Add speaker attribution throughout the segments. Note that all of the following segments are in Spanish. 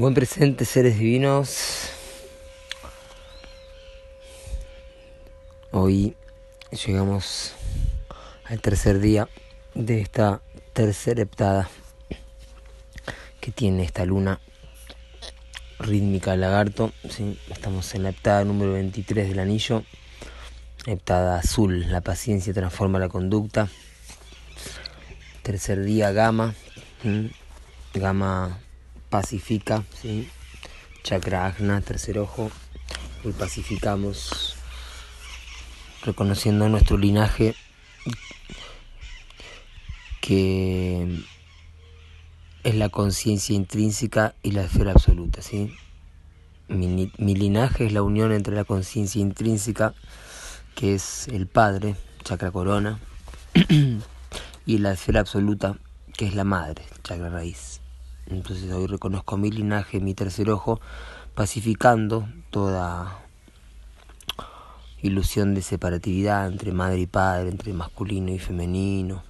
Speaker 1: Buen presente, seres divinos. Hoy llegamos al tercer día de esta tercera heptada que tiene esta luna rítmica lagarto. ¿sí? Estamos en la heptada número 23 del anillo. Heptada azul, la paciencia transforma la conducta. Tercer día, gama. Gama pacifica, ¿sí? chakra agna, tercer ojo, y pacificamos reconociendo nuestro linaje que es la conciencia intrínseca y la esfera absoluta. ¿sí? Mi, mi linaje es la unión entre la conciencia intrínseca, que es el Padre, chakra corona, y la esfera absoluta, que es la Madre, chakra raíz. Entonces hoy reconozco mi linaje, mi tercer ojo, pacificando toda ilusión de separatividad entre madre y padre, entre masculino y femenino,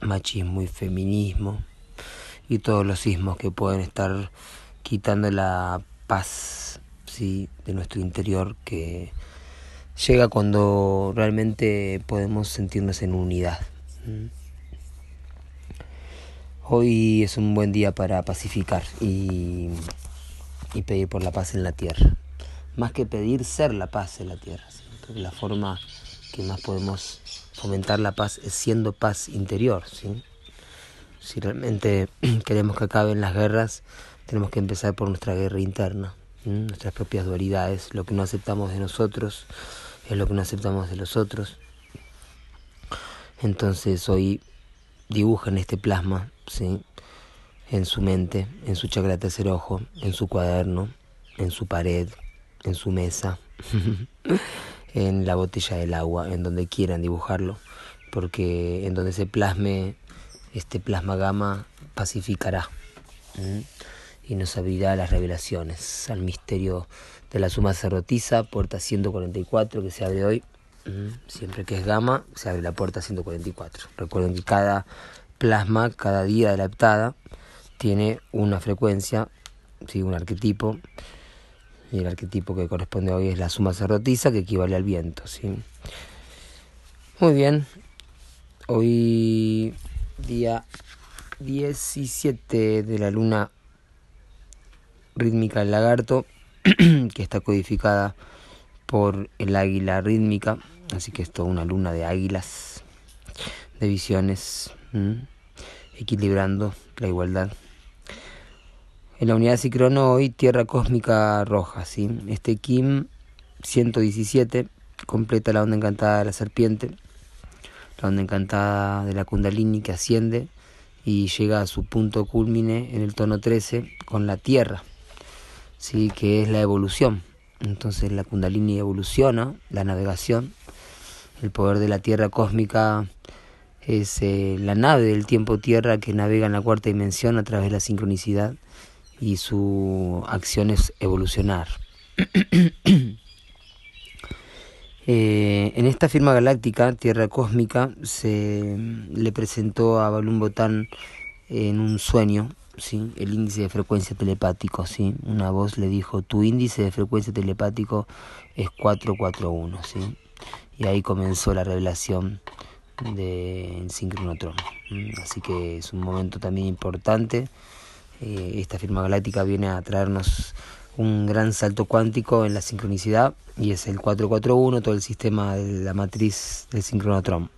Speaker 1: machismo y feminismo, y todos los sismos que pueden estar quitando la paz ¿sí? de nuestro interior que llega cuando realmente podemos sentirnos en unidad. Hoy es un buen día para pacificar y, pedir por la paz en la tierra. Más que pedir ser la paz en la tierra. Porque la forma que más podemos fomentar la paz es siendo paz interior. Si realmente queremos que acaben las guerras, tenemos que empezar por nuestra guerra interna, nuestras propias dualidades. Lo que no aceptamos de nosotros es lo que no aceptamos de los otros. Entonces hoy dibujan este plasma ¿sí? en su mente, en su chakra tercer ojo, en su cuaderno, en su pared, en su mesa, en la botella del agua, en donde quieran dibujarlo, porque en donde se plasme este plasma gamma pacificará y nos abrirá las revelaciones al misterio de la suma sacerdotisa, puerta 144 que se abre hoy. Siempre que es gamma, se abre la puerta 144. Recuerden que cada plasma cada día de la tiene una frecuencia, ¿sí? un arquetipo, y el arquetipo que corresponde hoy es la suma sacerdotisa, que equivale al viento. ¿sí? Muy bien, hoy día 17 de la luna rítmica del lagarto, que está codificada por el águila rítmica, así que es toda una luna de águilas, de visiones equilibrando la igualdad. En la unidad Cicrono hoy Tierra Cósmica Roja, ¿sí? Este Kim 117 completa la onda encantada de la serpiente, la onda encantada de la Kundalini que asciende y llega a su punto culmine en el tono 13 con la Tierra, ¿sí? que es la evolución. Entonces la Kundalini evoluciona, la navegación, el poder de la Tierra cósmica es eh, la nave del tiempo-tierra que navega en la cuarta dimensión a través de la sincronicidad y su acción es evolucionar. Eh, en esta firma galáctica, Tierra Cósmica, se le presentó a Balún Botán en un sueño ¿sí? el índice de frecuencia telepático. ¿sí? Una voz le dijo, tu índice de frecuencia telepático es 441. ¿sí? Y ahí comenzó la revelación del sincronotron. Así que es un momento también importante. Eh, esta firma galáctica viene a traernos un gran salto cuántico en la sincronicidad y es el 441, todo el sistema de la matriz del sincronotron.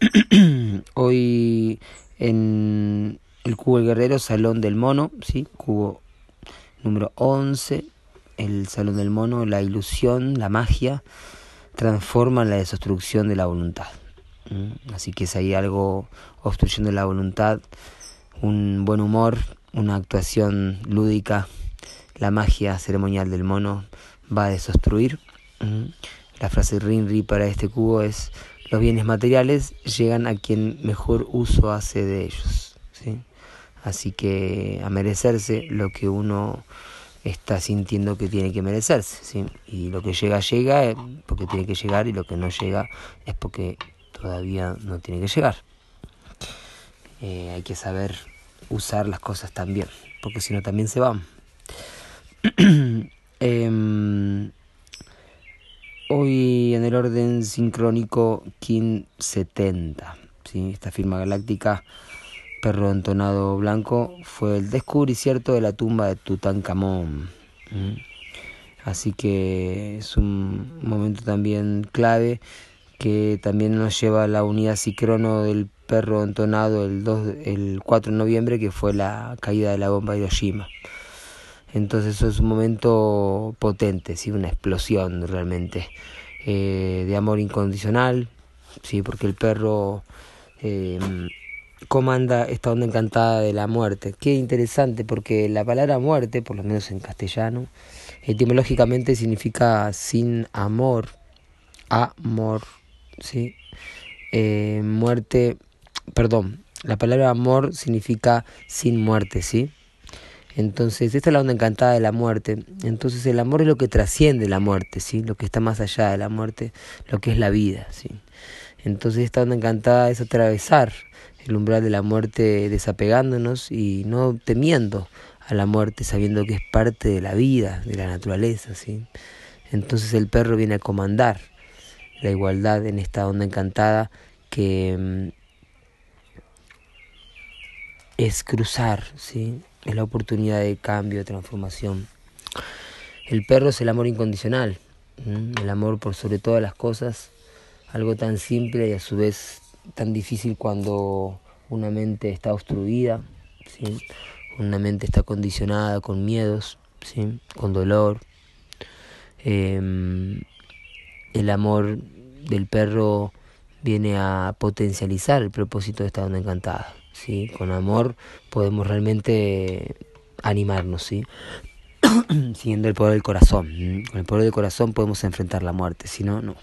Speaker 1: Hoy en el cubo del guerrero, salón del mono, ¿sí? cubo número 11, el salón del mono, la ilusión, la magia, transforma la desobstrucción de la voluntad. Así que si hay algo obstruyendo la voluntad, un buen humor, una actuación lúdica, la magia ceremonial del mono va a desobstruir. La frase Rinri para este cubo es los bienes materiales llegan a quien mejor uso hace de ellos. Así que a merecerse lo que uno está sintiendo que tiene que merecerse. Y lo que llega, llega porque tiene que llegar y lo que no llega es porque todavía no tiene que llegar. Eh, hay que saber usar las cosas también, porque si no también se van. Em, hoy en el orden sincrónico King 70, ¿sí? esta firma galáctica perro entonado blanco fue el descubrimiento de la tumba de Tutankamón. Así que es un momento también clave que también nos lleva a la unidad sincrono del perro entonado el, 2, el 4 de noviembre, que fue la caída de la bomba de Hiroshima. Entonces eso es un momento potente, ¿sí? una explosión realmente eh, de amor incondicional, ¿sí? porque el perro eh, comanda esta onda encantada de la muerte. Qué interesante, porque la palabra muerte, por lo menos en castellano, etimológicamente significa sin amor, amor, ¿sí? Eh, muerte, perdón, la palabra amor significa sin muerte, ¿sí? Entonces, esta es la onda encantada de la muerte. Entonces, el amor es lo que trasciende la muerte, ¿sí? Lo que está más allá de la muerte, lo que es la vida, ¿sí? Entonces, esta onda encantada es atravesar el umbral de la muerte desapegándonos y no temiendo a la muerte, sabiendo que es parte de la vida, de la naturaleza, ¿sí? Entonces el perro viene a comandar la igualdad en esta onda encantada que mm, es cruzar, ¿sí? Es la oportunidad de cambio, de transformación. El perro es el amor incondicional, el amor por sobre todas las cosas, algo tan simple y a su vez tan difícil cuando una mente está obstruida, una mente está condicionada con miedos, ¿sí? con dolor. Em, el amor del perro viene a potencializar el propósito de esta onda encantada. ¿sí? Con amor podemos realmente animarnos, ¿sí? siguiendo el poder del corazón. Con el poder del corazón podemos enfrentar la muerte, si no, no.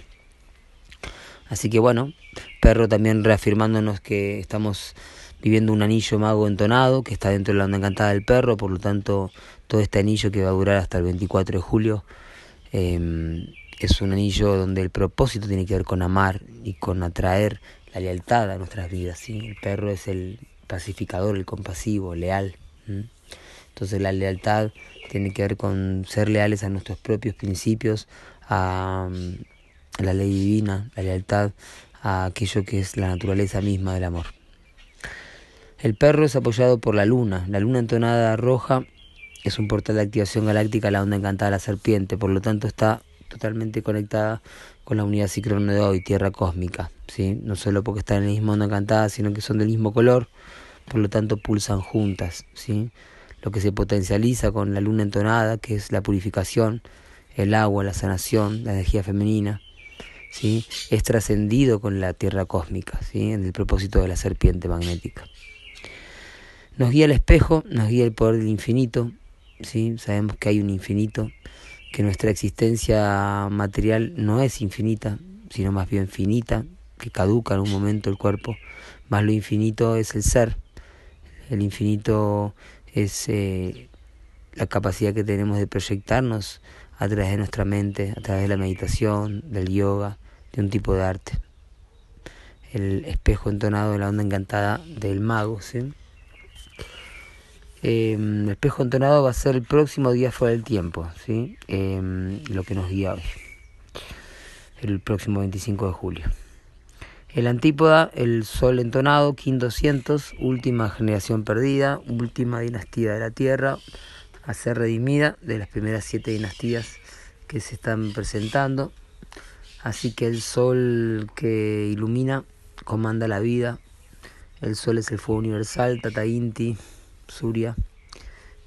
Speaker 1: Así que bueno, perro también reafirmándonos que estamos viviendo un anillo mago entonado que está dentro de la onda encantada del perro, por lo tanto todo este anillo que va a durar hasta el 24 de julio em, es un anillo donde el propósito tiene que ver con amar y con atraer la lealtad a nuestras vidas. El perro es el pacificador, el compasivo, leal. Entonces la lealtad tiene que ver con ser leales a nuestros propios principios, a la ley divina, la lealtad a aquello que es la naturaleza misma del amor. El perro es apoyado por la luna. La luna entonada roja es un portal de activación galáctica, la onda encantada de la serpiente, por lo tanto está totalmente conectada con la unidad de hoy, tierra cósmica, ¿sí? No solo porque están en la misma onda encantada, sino que son del mismo color, por lo tanto pulsan juntas, ¿sí? Lo que se potencializa con la luna entonada, que es la purificación, el agua, la sanación, la energía femenina, ¿sí? es trascendido con la tierra cósmica, ¿sí? en el propósito de la serpiente magnética. Nos guía el espejo, nos guía el poder del infinito, ¿sí? sabemos que hay un infinito, que nuestra existencia material no es infinita, sino más bien finita, que caduca en un momento el cuerpo, más lo infinito es el ser, el infinito es eh, la capacidad que tenemos de proyectarnos a través de nuestra mente, a través de la meditación, del yoga, de un tipo de arte. El espejo entonado de la onda encantada del mago, ¿sí? Em, el espejo entonado va a ser el próximo día fuera del tiempo, ¿sí? Em, lo que nos guía hoy, el próximo 25 de julio. El antípoda, el sol entonado, King 200, última generación perdida, última dinastía de la Tierra, a ser redimida de las primeras siete dinastías que se están presentando. Así que el sol que ilumina comanda la vida. El sol es el fuego universal, Tata Inti, Surya,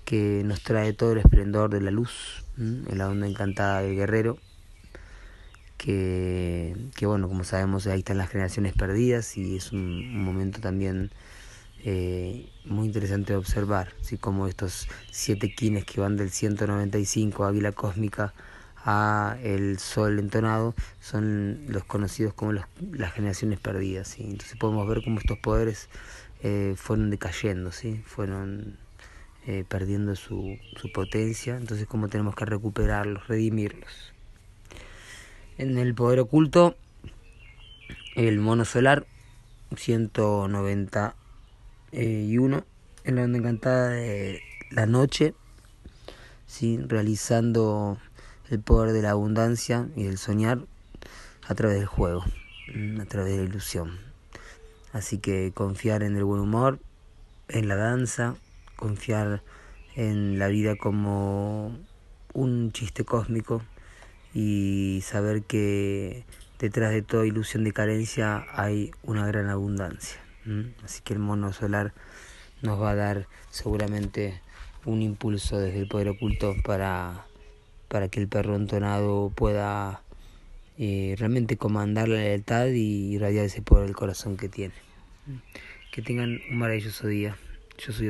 Speaker 1: que nos trae todo el esplendor de la luz, en la onda encantada del guerrero. Que, que, bueno, como sabemos, ahí están las generaciones perdidas y es un momento también eh, muy interesante de observar, así como estos siete quines que van del 195 Águila Cósmica a el Sol entonado son los conocidos como las generaciones perdidas. ¿sí? Entonces podemos ver cómo estos poderes eh, fueron decayendo, ¿sí? fueron eh, perdiendo su, su potencia, entonces cómo tenemos que recuperarlos, redimirlos. En el poder oculto, el mono solar 190 y uno en la cuando encantada de la noche, ¿sí? realizando el poder de la abundancia y del soñar a través del juego, a través de la ilusión. Así que confiar en el buen humor, en la danza, confiar en la vida como un chiste cósmico y saber que detrás de toda ilusión de carencia hay una gran abundancia. Así que el mono solar nos va a dar seguramente un impulso desde el poder oculto para, para que el perro entonado pueda eh, realmente comandar la lealtad y irradiar ese poder del corazón que tiene. Que tengan un maravilloso día. Yo soy